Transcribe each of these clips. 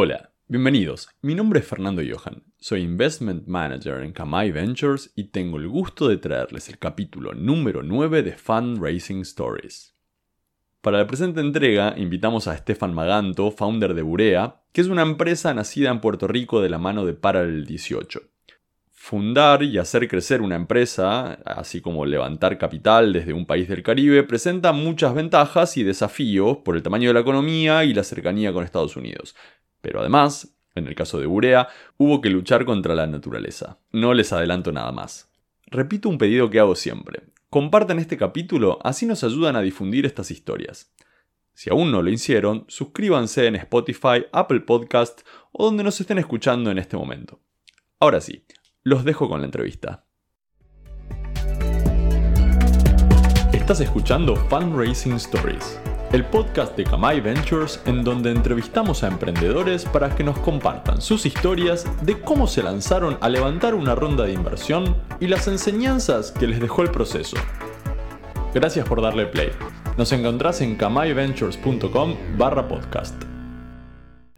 Hola, bienvenidos. Mi nombre es Fernando Johan. Soy Investment Manager en Kamai Ventures y tengo el gusto de traerles el capítulo número 9 de Fundraising Stories. Para la presente entrega invitamos a Stefan Maganto, founder de Burea, que es una empresa nacida en Puerto Rico de la mano de Parallel 18. Fundar y hacer crecer una empresa, así como levantar capital desde un país del Caribe, presenta muchas ventajas y desafíos por el tamaño de la economía y la cercanía con Estados Unidos. Pero además, en el caso de Burea, hubo que luchar contra la naturaleza. No les adelanto nada más. Repito un pedido que hago siempre. Compartan este capítulo, así nos ayudan a difundir estas historias. Si aún no lo hicieron, suscríbanse en Spotify, Apple Podcast o donde nos estén escuchando en este momento. Ahora sí, los dejo con la entrevista. Estás escuchando Fundraising Stories el podcast de Kamai Ventures en donde entrevistamos a emprendedores para que nos compartan sus historias de cómo se lanzaron a levantar una ronda de inversión y las enseñanzas que les dejó el proceso. Gracias por darle play. Nos encontrás en kamaiventures.com barra podcast.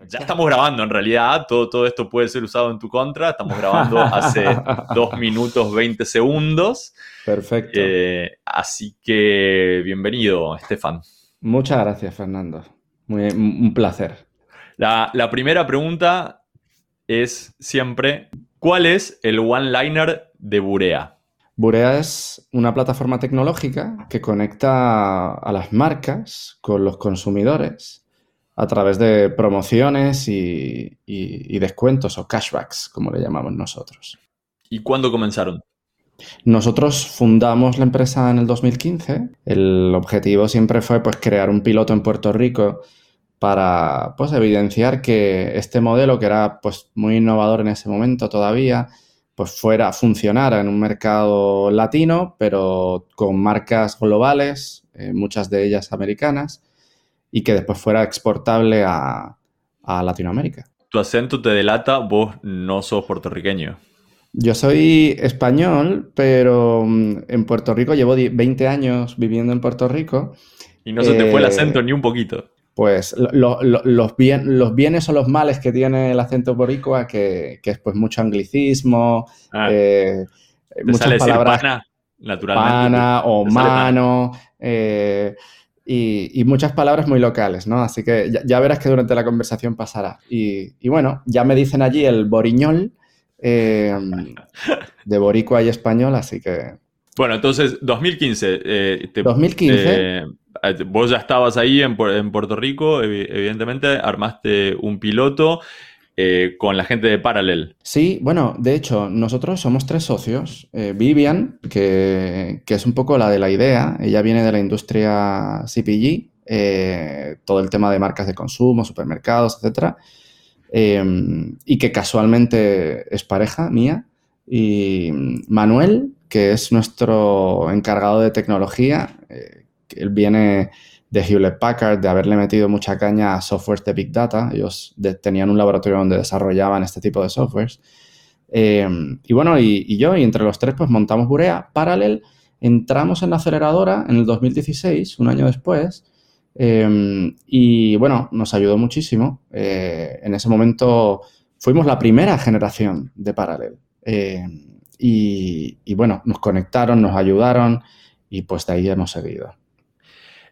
Ya estamos grabando en realidad, todo, todo esto puede ser usado en tu contra, estamos grabando hace 2 minutos 20 segundos. Perfecto. Eh, así que bienvenido, Estefan. Muchas gracias, Fernando. Muy, un placer. La, primera pregunta es siempre, ¿cuál es el one-liner de Burea? Burea es una plataforma tecnológica que conecta a las marcas con los consumidores a través de promociones y descuentos o cashbacks, como le llamamos nosotros. ¿Y cuándo comenzaron? Nosotros fundamos la empresa en el 2015. El objetivo siempre fue pues, crear un piloto en Puerto Rico para pues, evidenciar que este modelo, que era pues, muy innovador en ese momento todavía, pues fuera, funcionara en un mercado latino, pero con marcas globales, eh, muchas de ellas americanas, y que después fuera exportable a, a Latinoamérica. Tu acento te delata, vos no sos puertorriqueño. Yo soy español, pero mm, en Puerto Rico llevo 20 años viviendo en Puerto Rico. Y no se te fue el acento eh, ni un poquito. Pues los, bienes o los males que tiene el acento boricua, que, que es pues mucho anglicismo, ah. eh, muchas palabras. Pana, naturalmente. Pana o mano. Eh, y, muchas palabras muy locales, ¿no? Así que ya, verás que durante la conversación pasará. Y, y, bueno, ya me dicen allí el boriñol, eh, de boricua y español, así que... Bueno, entonces, 2015. Eh, 2015. Eh, vos ya estabas ahí en, Puerto Rico, evidentemente, armaste un piloto eh, con la gente de Parallel. Sí, bueno, de hecho, nosotros somos tres socios. Vivian, que, que, es un poco la de la idea, ella viene de la industria CPG, todo el tema de marcas de consumo, supermercados, etcétera. Em, y que casualmente es pareja mía. Y Manuel, que es nuestro encargado de tecnología, eh, él viene de Hewlett Packard, de haberle metido mucha caña a softwares de Big Data. Ellos tenían un laboratorio donde desarrollaban este tipo de softwares. Em, y bueno, y, y, yo, y entre los tres, pues montamos Burea. Parallel, entramos en la aceleradora en el 2016, un año después, Em, y bueno, nos ayudó muchísimo. Eh, en ese momento fuimos la primera generación de Parallel. Em, y, bueno, nos conectaron, nos ayudaron y pues de ahí hemos seguido.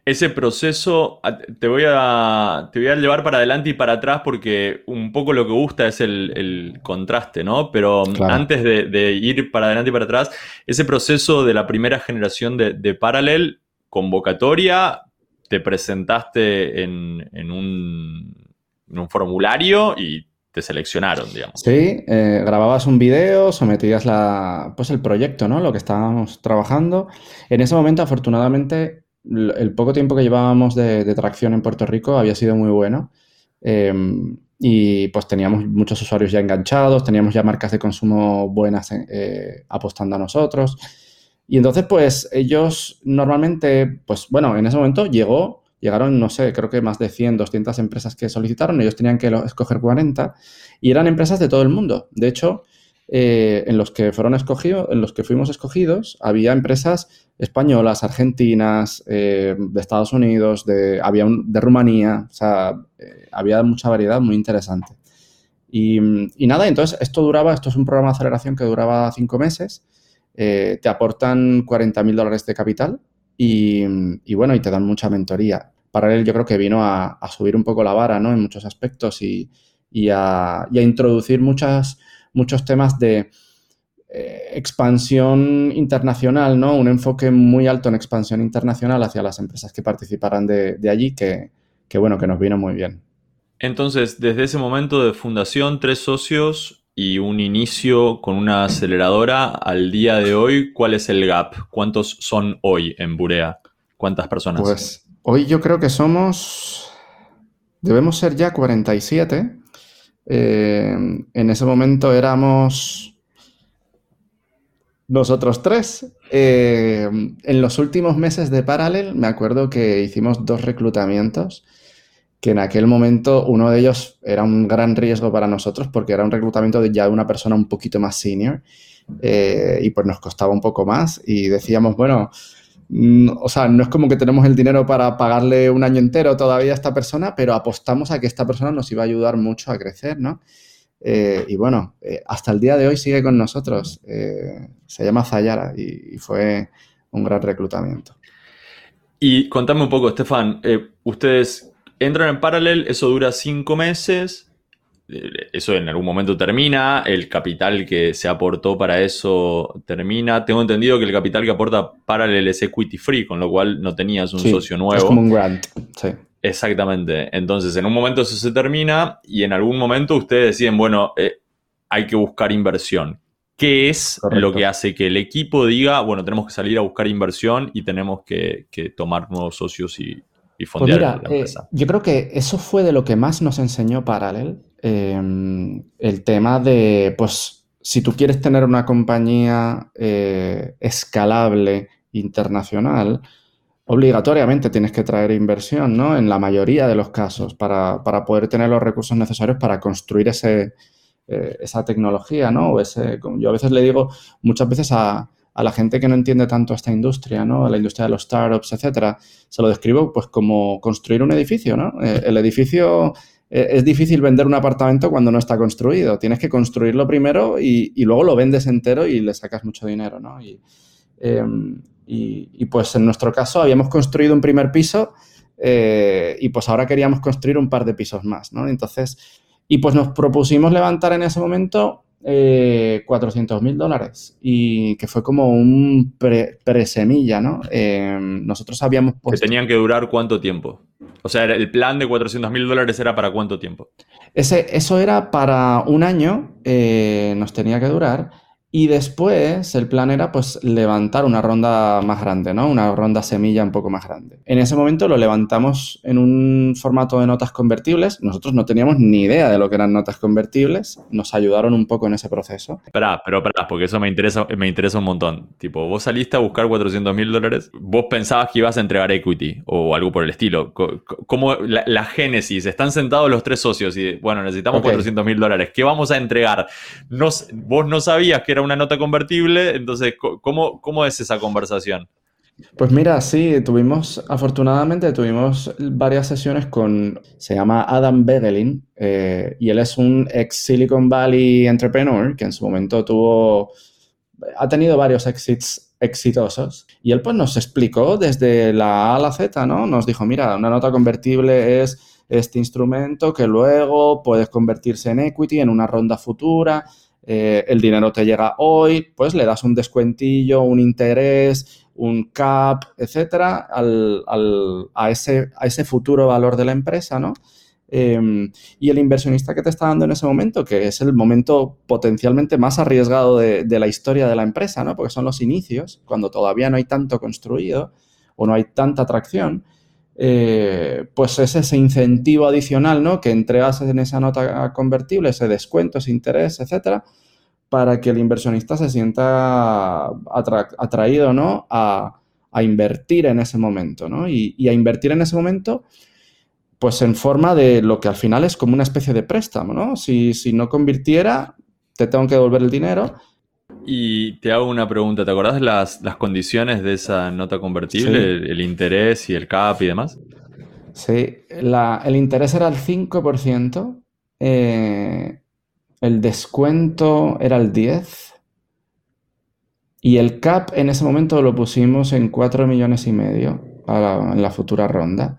Ese proceso te voy, a, te voy a llevar para adelante y para atrás porque un poco lo que gusta es el, contraste, ¿no? Pero antes de, ir para adelante y para atrás, ese proceso de la primera generación de, de Parallel, convocatoria, te presentaste en, un, formulario y te seleccionaron, digamos. Sí, eh, grababas un video, sometías la, pues el proyecto, ¿no? Lo que estábamos trabajando. En ese momento, afortunadamente, el poco tiempo que llevábamos de, tracción en Puerto Rico había sido muy bueno. Em, y pues teníamos muchos usuarios ya enganchados, teníamos ya marcas de consumo buenas eh, apostando a nosotros. Y entonces, pues ellos normalmente, pues bueno, en ese momento llegó, llegaron, no sé, creo que más de 100, 200 empresas que solicitaron, ellos tenían que escoger 40 y eran empresas de todo el mundo. De hecho, eh, en los que fueron escogidos, en los que fuimos escogidos, había empresas españolas, argentinas, eh, de Estados Unidos, de, había de Rumanía, o sea, eh, había mucha variedad muy interesante. Y, nada, entonces esto duraba, esto es un programa de aceleración que duraba cinco meses, te aportan 40 mil dólares de capital y, bueno, y te dan mucha mentoría. Paralel yo creo que vino a, subir un poco la vara, ¿no? En muchos aspectos y, a, y a introducir muchas muchos temas de eh, expansión internacional, ¿no? Un enfoque muy alto en expansión internacional hacia las empresas que participarán de, allí, que, bueno, que nos vino muy bien. Entonces, desde ese momento de fundación, tres socios y un inicio con una aceleradora, al día de hoy, ¿cuál es el gap? ¿Cuántos son hoy en Burea? ¿Cuántas personas? Pues hoy yo creo que somos, debemos ser ya 47 eh, en ese momento éramos nosotros tres. Eh, en los últimos meses de Parallel me acuerdo que hicimos dos reclutamientos que en aquel momento uno de ellos era un gran riesgo para nosotros porque era un reclutamiento de ya una persona un poquito más senior eh, y pues nos costaba un poco más y decíamos, bueno, Mm, o sea, no es como que tenemos el dinero para pagarle un año entero todavía a esta persona, pero apostamos a que esta persona nos iba a ayudar mucho a crecer, ¿no? Eh, y bueno, eh, hasta el día de hoy sigue con nosotros. Se llama Zayara y, fue un gran reclutamiento. Y contame un poco, Estefan, ustedes entran en Parallel, eso dura cinco meses, eso en algún momento termina, el capital que se aportó para eso termina. Tengo entendido que el capital que aporta Parallel es equity free, con lo cual no tenías un socio nuevo. Es como un grant, sí. Exactamente. Entonces, en un momento eso se termina y en algún momento ustedes deciden, bueno, eh, hay que buscar inversión. ¿Qué es lo que hace que el equipo diga, bueno, tenemos que salir a buscar inversión y tenemos que, tomar nuevos socios y, y pues la eh, yo creo que eso fue de lo que más nos enseñó Parallel Em, el tema de, pues, si tú quieres tener una compañía eh, escalable internacional, obligatoriamente tienes que traer inversión, ¿no? En la mayoría de los casos, para, poder tener los recursos necesarios para construir ese, eh, esa tecnología, ¿no? O ese, yo a veces le digo muchas veces a, la gente que no entiende tanto esta industria, ¿no? A la industria de los startups, etcétera, se lo describo pues como construir un edificio, ¿no? Eh, el edificio eh, es difícil vender un apartamento cuando no está construido. Tienes que construirlo primero y, luego lo vendes entero y le sacas mucho dinero, ¿no? Em, y, pues en nuestro caso habíamos construido un primer piso eh, y pues ahora queríamos construir un par de pisos más, ¿no? Entonces, y pues nos propusimos levantar en ese momento eh, 400 mil dólares y que fue como un pre-semilla, ¿no? Em, nosotros habíamos puesto... ¿Que tenían que durar cuánto tiempo? O sea, el plan de 400 mil dólares era para cuánto tiempo? Ese, eso era para un año, eh, nos tenía que durar. Y después el plan era pues levantar una ronda más grande, ¿no? Una ronda semilla un poco más grande. En ese momento lo levantamos en un formato de notas convertibles. Nosotros no teníamos ni idea de lo que eran notas convertibles. Nos ayudaron un poco en ese proceso. Espera, pero espera, porque eso me interesa, me interesa un montón. Tipo, vos saliste a buscar 400 mil dólares, vos pensabas que ibas a entregar equity o algo por el estilo. ¿Cómo la, génesis? Están sentados los tres socios y, bueno, necesitamos 400 mil dólares. ¿Qué vamos a entregar? vos no sabías que era una nota convertible, entonces, ¿cómo, cómo es esa conversación? Pues mira, sí, tuvimos, afortunadamente, tuvimos varias sesiones con, se llama Adam Bedelin, eh, y él es un ex Silicon Valley entrepreneur que en su momento tuvo, ha tenido varios exits exitosos, y él pues nos explicó desde la A a la Z, ¿no? Nos dijo, mira, una nota convertible es este instrumento que luego puedes convertirse en equity en una ronda futura, eh, el dinero te llega hoy, pues le das un descuentillo, un interés, un cap, etcétera, a, ese, a ese futuro valor de la empresa, ¿no? Em, y el inversionista que te está dando en ese momento, que es el momento potencialmente más arriesgado de, de, la historia de la empresa, ¿no? Porque son los inicios, cuando todavía no hay tanto construido o no hay tanta atracción, eh, pues es ese incentivo adicional, ¿no? Que entregas en esa nota convertible, ese descuento, ese interés, etcétera, para que el inversionista se sienta atraído, ¿no? A, invertir en ese momento, ¿no? Y, a invertir en ese momento, pues en forma de lo que al final es como una especie de préstamo, ¿no? Si, si no convirtiera, te tengo que devolver el dinero. Y te hago una pregunta, ¿te acordás las, las condiciones de esa nota convertible? El, interés y el CAP y demás. Sí, el interés era el 5%, eh, el descuento era el 10% y el CAP en ese momento lo pusimos en 4 millones y medio en la futura ronda.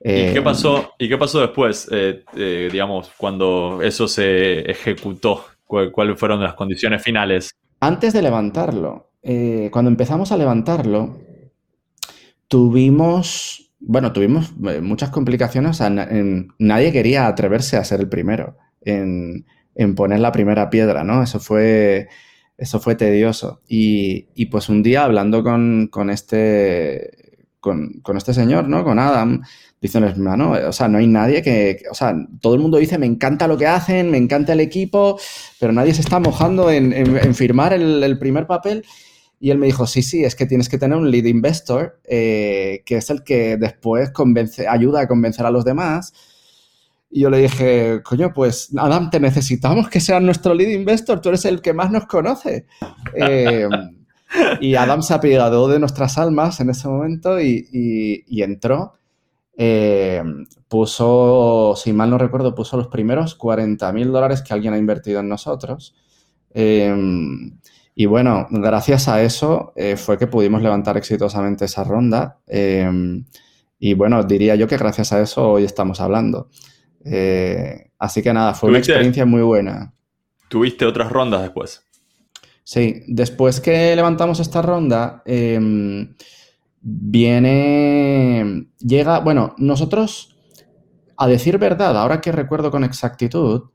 ¿Y, qué eh, pasó, ¿Y qué pasó después, eh, digamos, cuando eso se ejecutó? ¿Cuáles fueron las condiciones finales? Antes de levantarlo, eh, cuando empezamos a levantarlo, tuvimos, bueno, tuvimos eh, muchas complicaciones. nadie quería atreverse a ser el primero en, poner la primera piedra, ¿no? Eso fue, eso fue tedioso. Y, pues un día hablando con, este, con, este señor, ¿no? Con Adam, dicen, hermano, o sea, no hay nadie que, o sea, todo el mundo dice, me encanta lo que hacen, me encanta el equipo, pero nadie se está mojando en, firmar el, primer papel. Y él me dijo, sí, sí, es que tienes que tener un lead investor, eh, que es el que después convence, ayuda a convencer a los demás. Y yo le dije, coño, pues Adam, te necesitamos que seas nuestro lead investor, tú eres el que más nos conoce. Eh, y Adam se apegado de nuestras almas en ese momento y, y entró. Eh, puso, si mal no recuerdo, puso los primeros 40 mil dólares que alguien ha invertido en nosotros. Eh, y bueno, gracias a eso eh, fue que pudimos levantar exitosamente esa ronda. y bueno, diría yo que gracias a eso hoy estamos hablando. así que nada, fue una experiencia muy buena. ¿Tuviste otras rondas después? Sí, después que levantamos esta ronda, viene, llega, bueno, nosotros, a decir verdad, ahora que recuerdo con exactitud,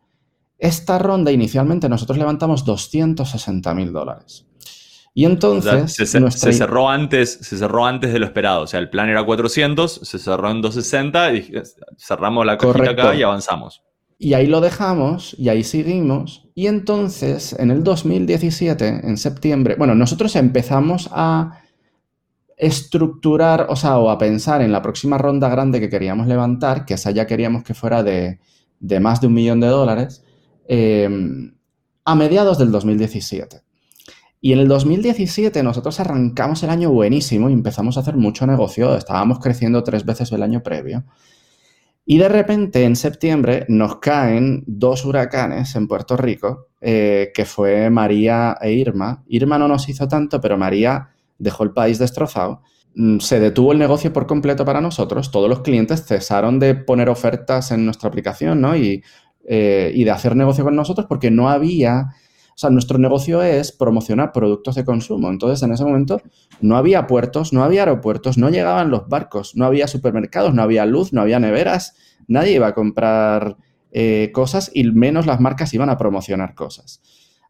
esta ronda inicialmente nosotros levantamos 260 mil dólares. Y entonces... se, cerró antes, se cerró antes de lo esperado. O sea, el plan era 400, se cerró en 260 y cerramos la cajita acá y avanzamos. Y ahí lo dejamos y ahí seguimos. Y entonces, en el 2017, en septiembre, bueno, nosotros empezamos a estructurar, o sea, o a pensar en la próxima ronda grande que queríamos levantar, que esa ya queríamos que fuera de, más de un millón de dólares, eh, a mediados del 2017. Y en el 2017 nosotros arrancamos el año buenísimo y empezamos a hacer mucho negocio, estábamos creciendo tres veces el año previo. Y de repente en septiembre nos caen dos huracanes en Puerto Rico, eh, que fue María e Irma. Irma no nos hizo tanto, pero María dejó el país destrozado. Mm, se detuvo el negocio por completo para nosotros. Todos los clientes cesaron de poner ofertas en nuestra aplicación ¿no? y, eh, y de hacer negocio con nosotros porque no había... O sea, nuestro negocio es promocionar productos de consumo. Entonces, en ese momento no había puertos, no había aeropuertos, no llegaban los barcos, no había supermercados, no había luz, no había neveras. Nadie iba a comprar eh, cosas y menos las marcas iban a promocionar cosas.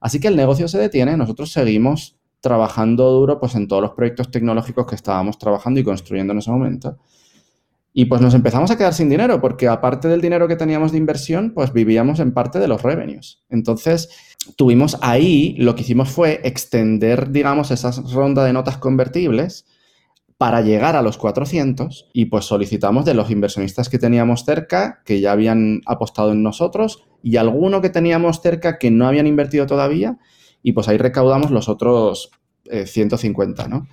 Así que el negocio se detiene, nosotros seguimos trabajando duro pues, en todos los proyectos tecnológicos que estábamos trabajando y construyendo en ese momento. Y pues nos empezamos a quedar sin dinero, porque aparte del dinero que teníamos de inversión, pues vivíamos en parte de los revenues. Entonces, tuvimos ahí, lo que hicimos fue extender, digamos, esa ronda de notas convertibles para llegar a los 400 y pues solicitamos de los inversionistas que teníamos cerca, que ya habían apostado en nosotros, y alguno que teníamos cerca que no habían invertido todavía, y pues ahí recaudamos los otros 150, eh, ¿no?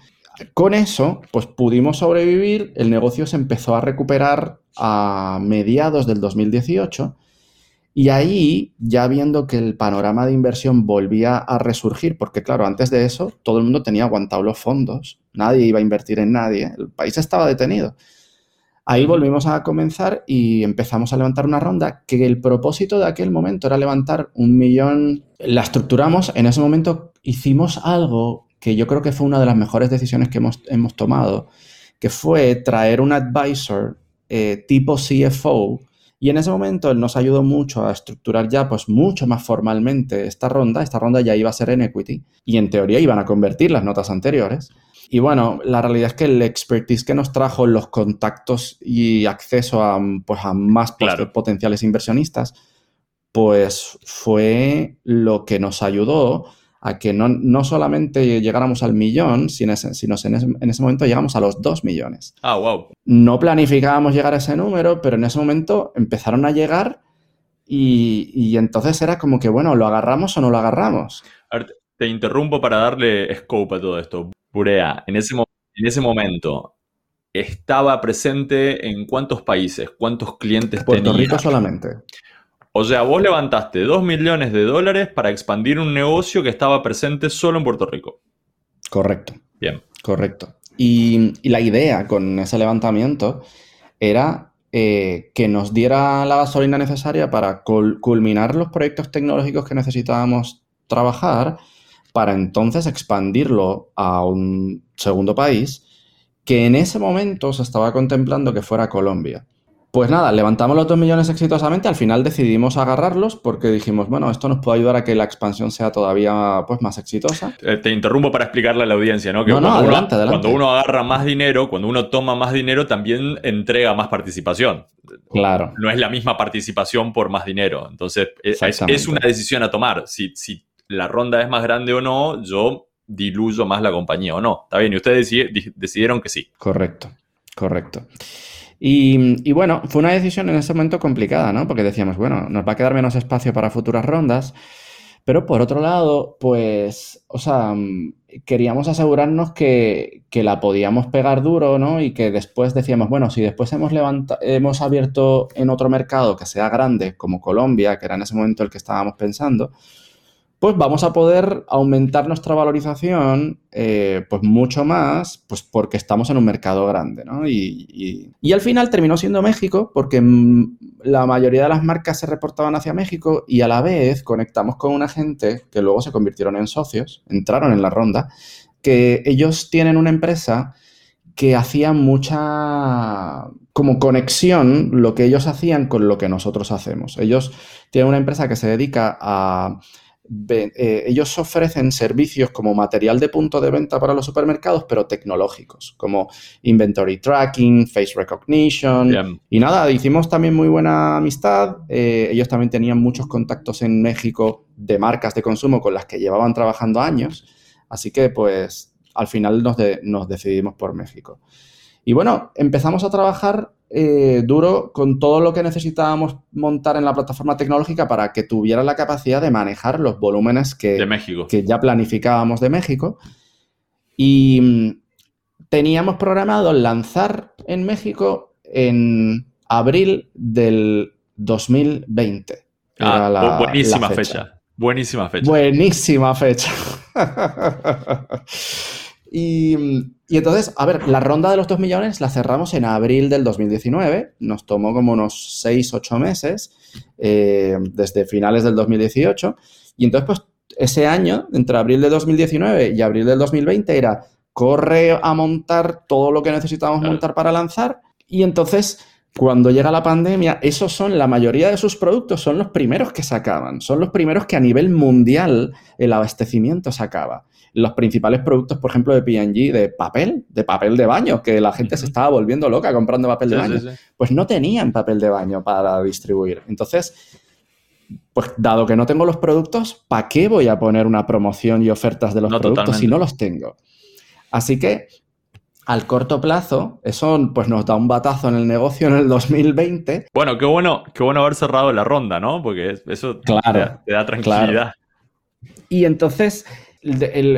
Con eso, pues pudimos sobrevivir, el negocio se empezó a recuperar a mediados del 2018 y ahí, ya viendo que el panorama de inversión volvía a resurgir, porque claro, antes de eso todo el mundo tenía aguantado los fondos, nadie iba a invertir en nadie, el país estaba detenido. Ahí volvimos a comenzar y empezamos a levantar una ronda que el propósito de aquel momento era levantar un millón. La estructuramos, en ese momento hicimos algo que yo creo que fue una de las mejores decisiones que hemos, tomado, que fue traer un advisor eh, tipo CFO. Y en ese momento él nos ayudó mucho a estructurar ya pues mucho más formalmente esta ronda. Esta ronda ya iba a ser en equity y en teoría iban a convertir las notas anteriores. Y bueno, la realidad es que el expertise que nos trajo los contactos y acceso a, pues, a más potenciales inversionistas, pues fue lo que nos ayudó a que no, no solamente llegáramos al millón, sino, sino en, ese, en, ese, momento llegamos a los dos millones. Ah, wow. No planificábamos llegar a ese número, pero en ese momento empezaron a llegar Y, entonces era como que, bueno, ¿lo agarramos o no lo agarramos? te interrumpo para darle scope a todo esto. Burea, en ese, en ese momento, ¿estaba presente en cuántos países? ¿Cuántos clientes Puerto Rico solamente. O sea, vos levantaste 2 millones de dólares para expandir un negocio que estaba presente solo en Puerto Rico. Correcto. Bien. Correcto. Y, la idea con ese levantamiento era eh, que nos diera la gasolina necesaria para culminar los proyectos tecnológicos que necesitábamos trabajar para entonces expandirlo a un segundo país que en ese momento se estaba contemplando que fuera Colombia. Pues nada, levantamos los 2 millones exitosamente, al final decidimos agarrarlos porque dijimos, bueno, esto nos puede ayudar a que la expansión sea todavía pues, más exitosa. Eh, te interrumpo para explicarle a la audiencia, ¿no? Que no, no, adelante, adelante. cuando uno agarra más dinero, cuando uno toma más dinero, también entrega más participación. Claro. No es la misma participación por más dinero. Entonces, eh, es, una decisión a tomar. Si, si la ronda es más grande o no, yo diluyo más la compañía o no. Está bien, y ustedes decidieron que sí. Correcto, correcto. Y, bueno, fue una decisión en ese momento complicada, ¿no? Porque decíamos, bueno, nos va a quedar menos espacio para futuras rondas, pero por otro lado, pues, o sea, queríamos asegurarnos que, la podíamos pegar duro, ¿no? Y que después decíamos, bueno, si después hemos, hemos abierto en otro mercado que sea grande, como Colombia, que era en ese momento el que estábamos pensando, pues vamos a poder aumentar nuestra valorización eh, pues mucho más, pues porque estamos en un mercado grande, ¿no? Y, al final terminó siendo México porque la mayoría de las marcas se reportaban hacia México y a la vez conectamos con una gente que luego se convirtieron en socios, entraron en la ronda, que ellos tienen una empresa que hacía mucha como conexión lo que ellos hacían con lo que nosotros hacemos. Ellos tienen una empresa que se dedica a eh, ellos ofrecen servicios como material de punto de venta para los supermercados, pero tecnológicos, como inventory tracking, face recognition. Y nada, hicimos también muy buena amistad. Eh, ellos también tenían muchos contactos en México de marcas de consumo con las que llevaban trabajando años. Así que, pues, al final nos, nos decidimos por México. Y bueno, empezamos a trabajar eh, duro con todo lo que necesitábamos montar en la plataforma tecnológica para que tuviera la capacidad de manejar los volúmenes que, que ya planificábamos de México. Y mm, teníamos programado lanzar en México en abril del 2020. Ah, buenísima fecha. Buenísima fecha. Buenísima fecha. Y, entonces, a ver, la ronda de los 2 millones la cerramos en abril del 2019. Nos tomó como unos 6, 8 meses, eh, desde finales del 2018. Y entonces, pues, ese año, entre abril de 2019 y abril del 2020, era corre a montar todo lo que necesitábamos montar para lanzar. Y entonces, cuando llega la pandemia, esos son, la mayoría de sus productos son los primeros que se acaban. Son los primeros que a nivel mundial el abastecimiento se acaba los principales productos, por ejemplo, de P&G, de papel, de papel de baño, que la gente se estaba volviendo loca comprando papel de baño, pues no tenían papel de baño para distribuir. Entonces, pues dado que no tengo los productos, ¿para qué voy a poner una promoción y ofertas de los productos si no los tengo? Así que al corto plazo, eso pues nos da un batazo en el negocio en el 2020. Bueno, qué bueno, qué bueno haber cerrado la ronda, ¿no? Porque eso claro, te, da, tranquilidad. Y entonces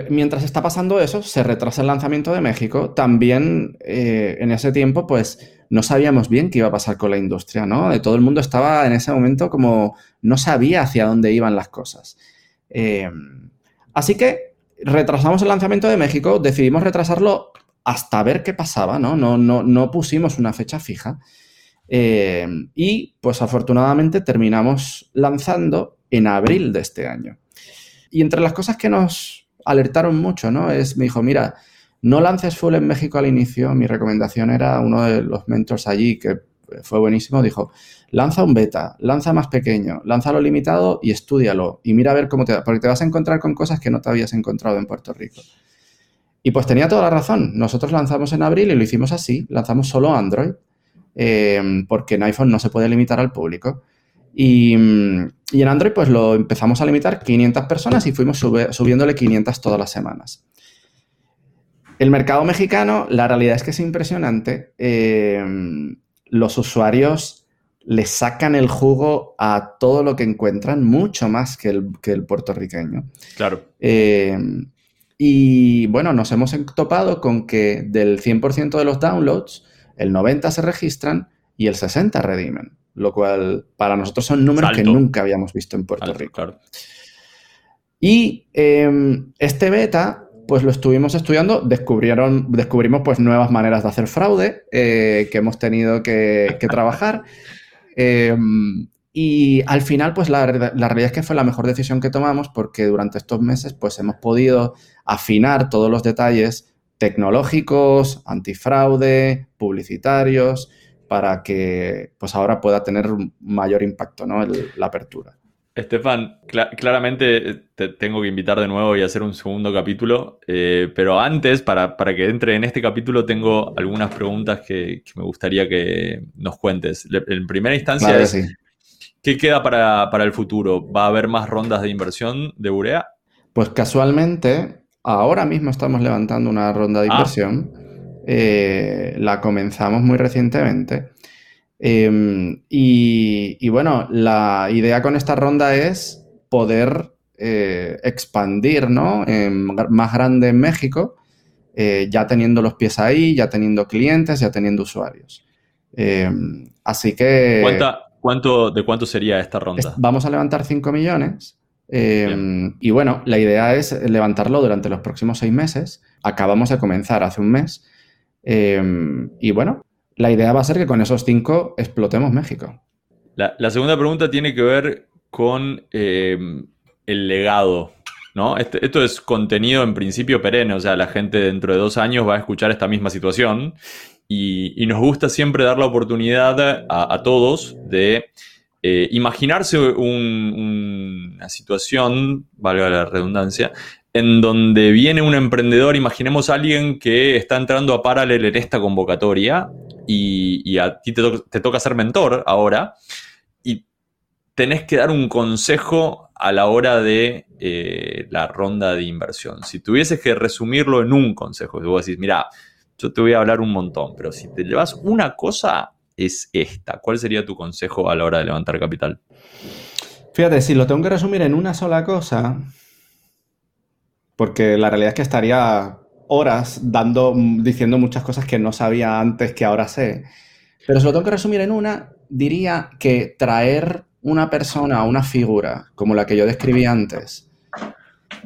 mientras está pasando eso, se retrasa el lanzamiento de México. También eh, en ese tiempo, pues no sabíamos bien qué iba a pasar con la industria, ¿no? Todo el mundo estaba en ese momento como no sabía hacia dónde iban las cosas. Eh, así que retrasamos el lanzamiento de México, decidimos retrasarlo hasta ver qué pasaba, ¿no? No, no, no pusimos una fecha fija. Eh, y pues afortunadamente terminamos lanzando en abril de este año. Y entre las cosas que nos alertaron mucho, ¿no? Es, me dijo, mira, no lances full en México al inicio. Mi recomendación era uno de los mentors allí que fue buenísimo. Dijo, lanza un beta, lanza más pequeño, lánzalo limitado y estúdialo. Y mira a ver cómo te. Porque te vas a encontrar con cosas que no te habías encontrado en Puerto Rico. Y pues tenía toda la razón. Nosotros lanzamos en abril y lo hicimos así. Lanzamos solo Android. Eh, porque en iPhone no se puede limitar al público. Y, en Android pues lo empezamos a limitar 500 personas y fuimos subiéndole 500 todas las semanas. El mercado mexicano, la realidad es que es impresionante. Eh, los usuarios le sacan el jugo a todo lo que encuentran, mucho más que el, que el puertorriqueño. Claro. Eh, y bueno, nos hemos topado con que del 100% de los downloads, el 90% se registran y el 60% redimen, lo cual para nosotros son números que nunca habíamos visto en Puerto Rico. Claro. Y em, este beta, pues lo estuvimos estudiando, descubrieron, descubrimos pues nuevas maneras de hacer fraude eh, que hemos tenido que, trabajar. Em, y al final, pues la, la, realidad es que fue la mejor decisión que tomamos porque durante estos meses, pues hemos podido afinar todos los detalles tecnológicos, antifraude, publicitarios, para que pues ahora pueda tener mayor impacto ¿no? la apertura. Estefan, claramente eh, te tengo que invitar de nuevo y hacer un segundo capítulo, eh, pero antes, para, que entre en este capítulo, tengo algunas preguntas que, me gustaría que nos cuentes. En primera instancia, ¿qué queda para, el futuro? ¿Va a haber más rondas de inversión de Urea? Pues casualmente, ahora mismo estamos levantando una ronda de ah. inversión. Eh, la comenzamos muy recientemente. Em, y, bueno, la idea con esta ronda es poder eh, expandir, ¿no? más grande en México, eh, ya teniendo los pies ahí, ya teniendo clientes, ya teniendo usuarios. Em, así que... cuánto, ¿De cuánto sería esta ronda? Vamos a levantar 5 millones. Em, y bueno, la idea es levantarlo durante los próximos seis meses. Acabamos de comenzar hace un mes. y bueno, la idea va a ser que con esos cinco explotemos México. La, segunda pregunta tiene que ver con eh, el legado. ¿no? Este, esto es contenido en principio perenne, o sea, la gente dentro de dos años va a escuchar esta misma situación y, nos gusta siempre dar la oportunidad a, todos de eh, imaginarse una situación, valga la redundancia, en donde viene un emprendedor, imaginemos a alguien que está entrando a Paralel en esta convocatoria y, a ti te, toca ser mentor ahora y tenés que dar un consejo a la hora de eh, la ronda de inversión. Si tuvieses que resumirlo en un consejo, vos decís, mira, yo te voy a hablar un montón, pero si te llevas una cosa, es esta. ¿Cuál sería tu consejo a la hora de levantar capital? Fíjate, si lo tengo que resumir en una sola cosa, porque la realidad es que estaría horas dando, diciendo muchas cosas que no sabía antes que ahora sé. Pero si lo tengo que resumir en una, diría que traer una persona, una figura, como la que yo describí antes,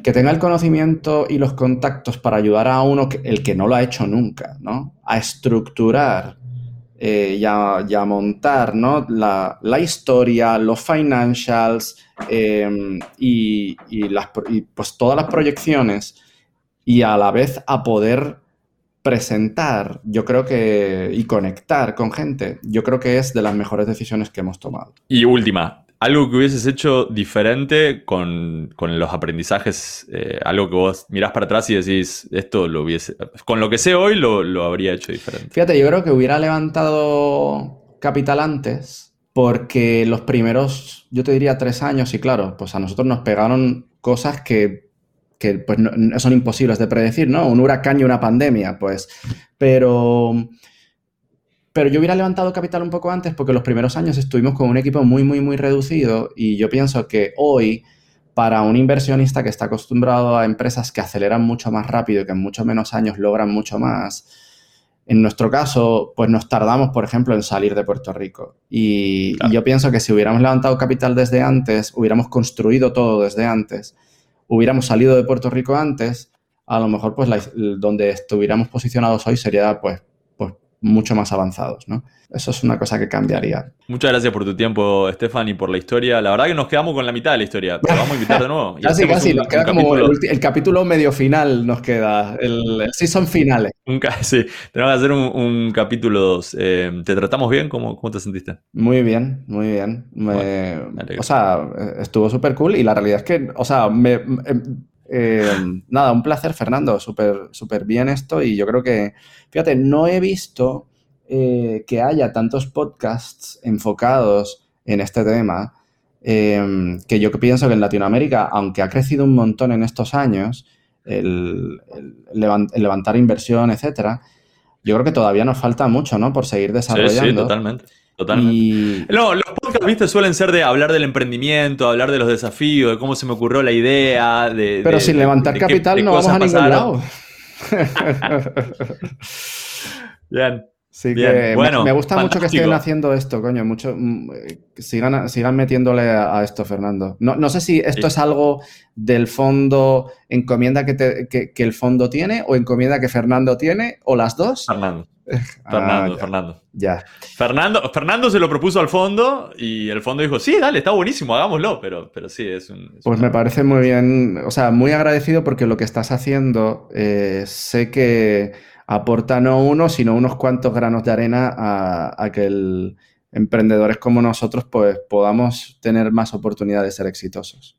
que tenga el conocimiento y los contactos para ayudar a uno, el que no lo ha hecho nunca, ¿no? A estructurar eh, y, a, montar ¿no? la, historia, los financials em, y, las, pues todas las proyecciones y a la vez a poder presentar, yo creo que, y conectar con gente, yo creo que es de las mejores decisiones que hemos tomado. Y última, algo que hubieses hecho diferente con, los aprendizajes, eh, algo que vos mirás para atrás y decís, esto lo hubiese, con lo que sé hoy lo, lo habría hecho diferente. Fíjate, yo creo que hubiera levantado capital antes porque los primeros, yo te diría tres años, y claro, pues a nosotros nos pegaron cosas que, que pues, son imposibles de predecir, ¿no? Un huracán y una pandemia, pues. Pero pero yo hubiera levantado capital un poco antes porque los primeros años estuvimos con un equipo muy, muy, muy reducido y yo pienso que hoy, para un inversionista que está acostumbrado a empresas que aceleran mucho más rápido y que en mucho menos años logran mucho más, en nuestro caso, pues nos tardamos, por ejemplo, en salir de Puerto Rico. Y, yo pienso que si hubiéramos levantado capital desde antes, hubiéramos construido todo desde antes, hubiéramos salido de Puerto Rico antes, a lo mejor pues donde estuviéramos posicionados hoy sería pues mucho más avanzados, ¿no? Eso es una cosa que cambiaría. Muchas gracias por tu tiempo, Estefan, y por la historia. La verdad que nos quedamos con la mitad de la historia, pero vamos a invitar de nuevo. casi, casi, nos queda como el, capítulo medio final, nos queda, el, el season finales. sí, tenemos que hacer un, capítulo 2. Eh, ¿Te tratamos bien? ¿Cómo, ¿Cómo, te sentiste? Muy bien, muy bien. o sea, estuvo súper cool y la realidad es que, o sea, me eh, nada, un placer, Fernando. Súper súper bien esto. Y yo creo que, fíjate, no he visto eh, que haya tantos podcasts enfocados en este tema. Em, que yo pienso que en Latinoamérica, aunque ha crecido un montón en estos años, el, levantar inversión, etcétera, yo creo que todavía nos falta mucho, ¿no? Por seguir desarrollando. Sí, totalmente. Totalmente. No, los podcasts, viste, suelen ser de hablar del emprendimiento, hablar de los desafíos, de cómo se me ocurrió la idea. De, Pero sin levantar capital no vamos a ningún lado. Bien. Sí que bueno, me, gusta mucho que estén haciendo esto, coño. Mucho, mm, sigan, sigan metiéndole a, esto, Fernando. No, sé si esto es algo del fondo, encomienda que, que, el fondo tiene o encomienda que Fernando tiene, o las dos. Fernando. Ah, Fernando, Fernando. Ya. Fernando, Fernando se lo propuso al fondo y el fondo dijo, sí, dale, está buenísimo, hagámoslo, pero, pero sí, es un... pues me parece muy bien, o sea, muy agradecido porque lo que estás haciendo, eh, sé que aporta no uno, sino unos cuantos granos de arena a, que emprendedores como nosotros pues, podamos tener más oportunidades de ser exitosos.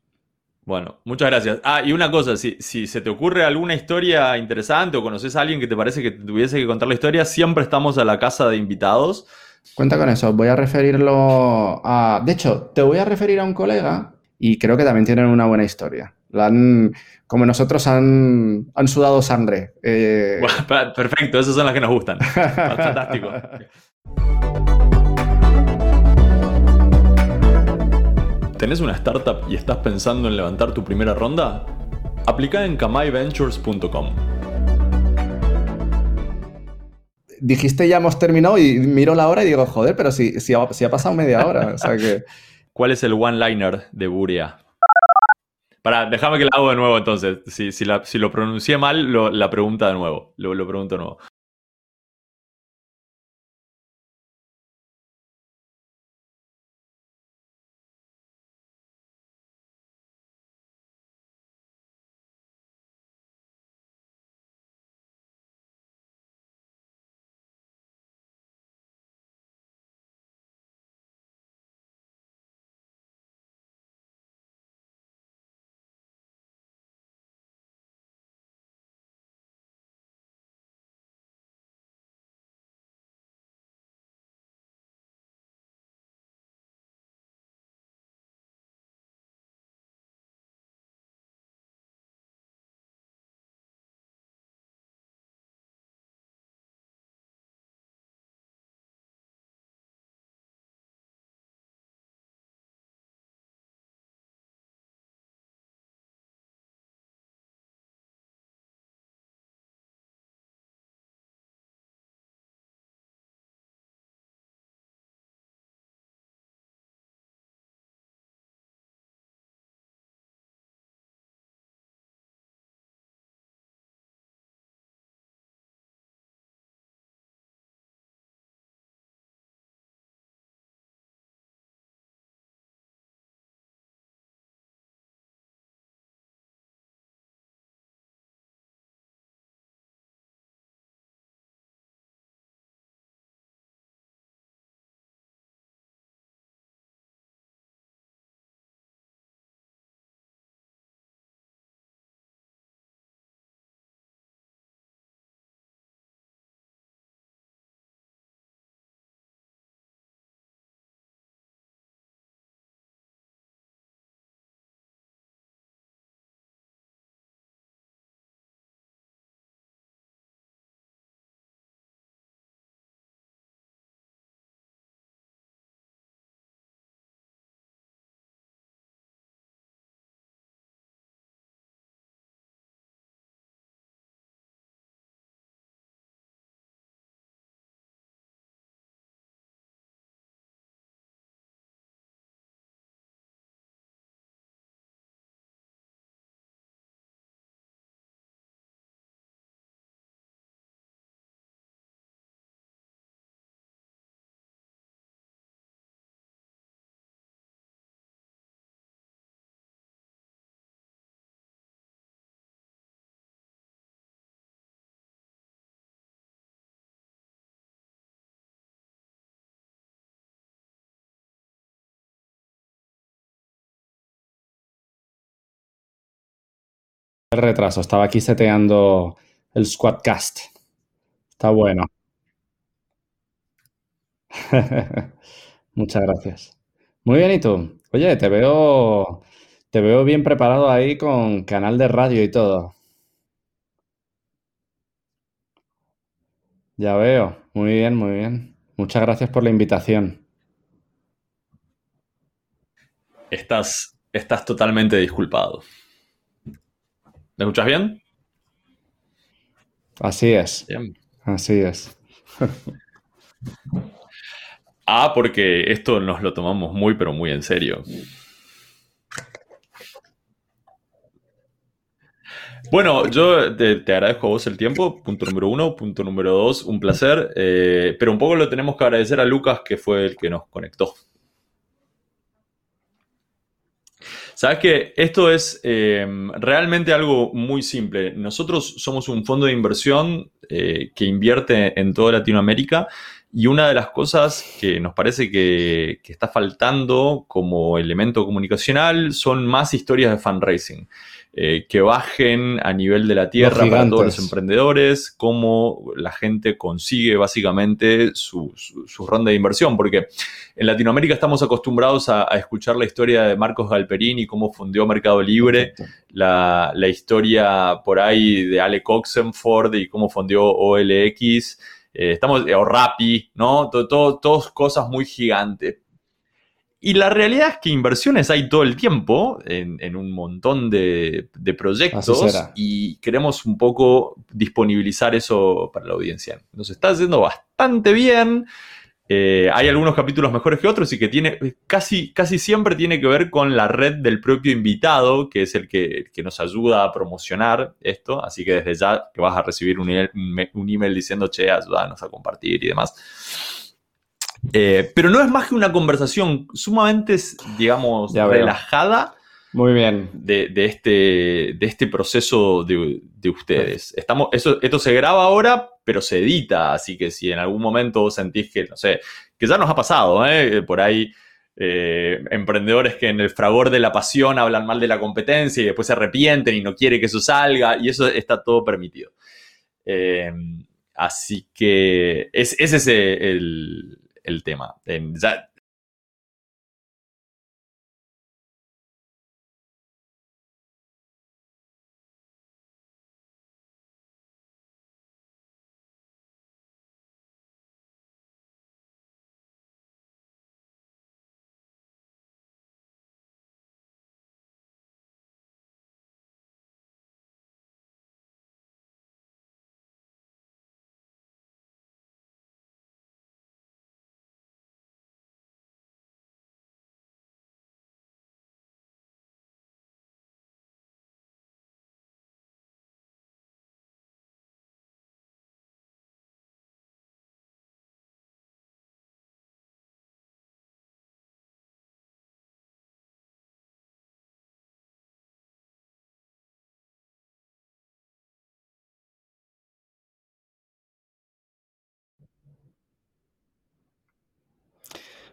Bueno, muchas gracias. Ah, y una cosa, si, si, se te ocurre alguna historia interesante o conoces a alguien que te parece que tuviese que contar la historia, siempre estamos a la casa de invitados. Cuenta con eso, voy a referirlo a... De hecho, te voy a referir a un colega y creo que también tienen una buena historia. como nosotros han, sudado sangre. Eh. perfecto, esas son las que nos gustan. Fantástico. ¿Tenés una startup y estás pensando en levantar tu primera ronda? Aplica en kamayventures.com. Dijiste ya hemos terminado y miro la hora y digo, joder, pero si, si, ha, pasado media hora. ¿Cuál es el one-liner de Buria? Para, déjame que la hago de nuevo entonces. Si, si, lo pronuncié mal, la pregunta de nuevo. Lo, lo pregunto de nuevo. El retraso, estaba aquí seteando el Squadcast. Está bueno. Muchas gracias. Muy bien, ¿y tú? Oye, te veo, te veo bien preparado ahí con canal de radio y todo. Ya veo. Muy bien, muy bien. Muchas gracias por la invitación. Estás, estás totalmente disculpado. ¿Me escuchas bien? Así es. Bien. Así es. Ah, porque esto nos lo tomamos muy, pero muy en serio. Bueno, yo te, te agradezco a vos el tiempo, punto número uno. Punto número dos, un placer. eh, pero un poco lo tenemos que agradecer a Lucas, que fue el que nos conectó. Sabes que esto es eh, realmente algo muy simple. Nosotros somos un fondo de inversión eh, que invierte en toda Latinoamérica y una de las cosas que nos parece que, que está faltando como elemento comunicacional son más historias de fundraising. Eh, que bajen a nivel de la tierra para todos los emprendedores, cómo la gente consigue básicamente su, su- su ronda de inversión, porque en Latinoamérica estamos acostumbrados a, a escuchar la historia de Marcos Galperini, cómo fundió Mercado Libre, la, la historia por ahí de Ale Oxenford y cómo fundió OLX, eh, estamos, o Rappi, ¿no? To- to- Todas cosas muy gigantes. Y la realidad es que inversiones hay todo el tiempo en, en un montón de, proyectos y queremos un poco disponibilizar eso para la audiencia. Nos está haciendo bastante bien. Eh, hay algunos capítulos mejores que otros y que tiene casi, casi siempre tiene que ver con la red del propio invitado, que es el que, que nos ayuda a promocionar esto. Así que desde ya que vas a recibir un email, un email diciendo, che, ayúdanos a compartir y demás. Eh, pero no es más que una conversación sumamente, digamos, Ya relajada Muy bien. de, de este, de este proceso de, de ustedes. Estamos, eso, esto se graba ahora, pero se edita, así que si en algún momento vos sentís que, no sé, que ya nos ha pasado, ¿eh? por ahí eh, emprendedores que en el fragor de la pasión hablan mal de la competencia y después se arrepienten y no quiere que eso salga, y eso está todo permitido. Eh, así que es, ese es el, el tema. En-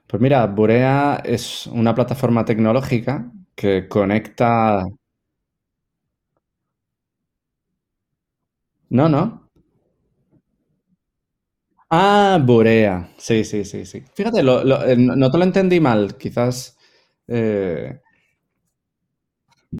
Pues mira, Burea es una plataforma tecnológica que conecta... No, no. Ah, Burea. Sí, sí, sí, sí. Fíjate, lo- eh, no no te lo entendí mal. Quizás... eh,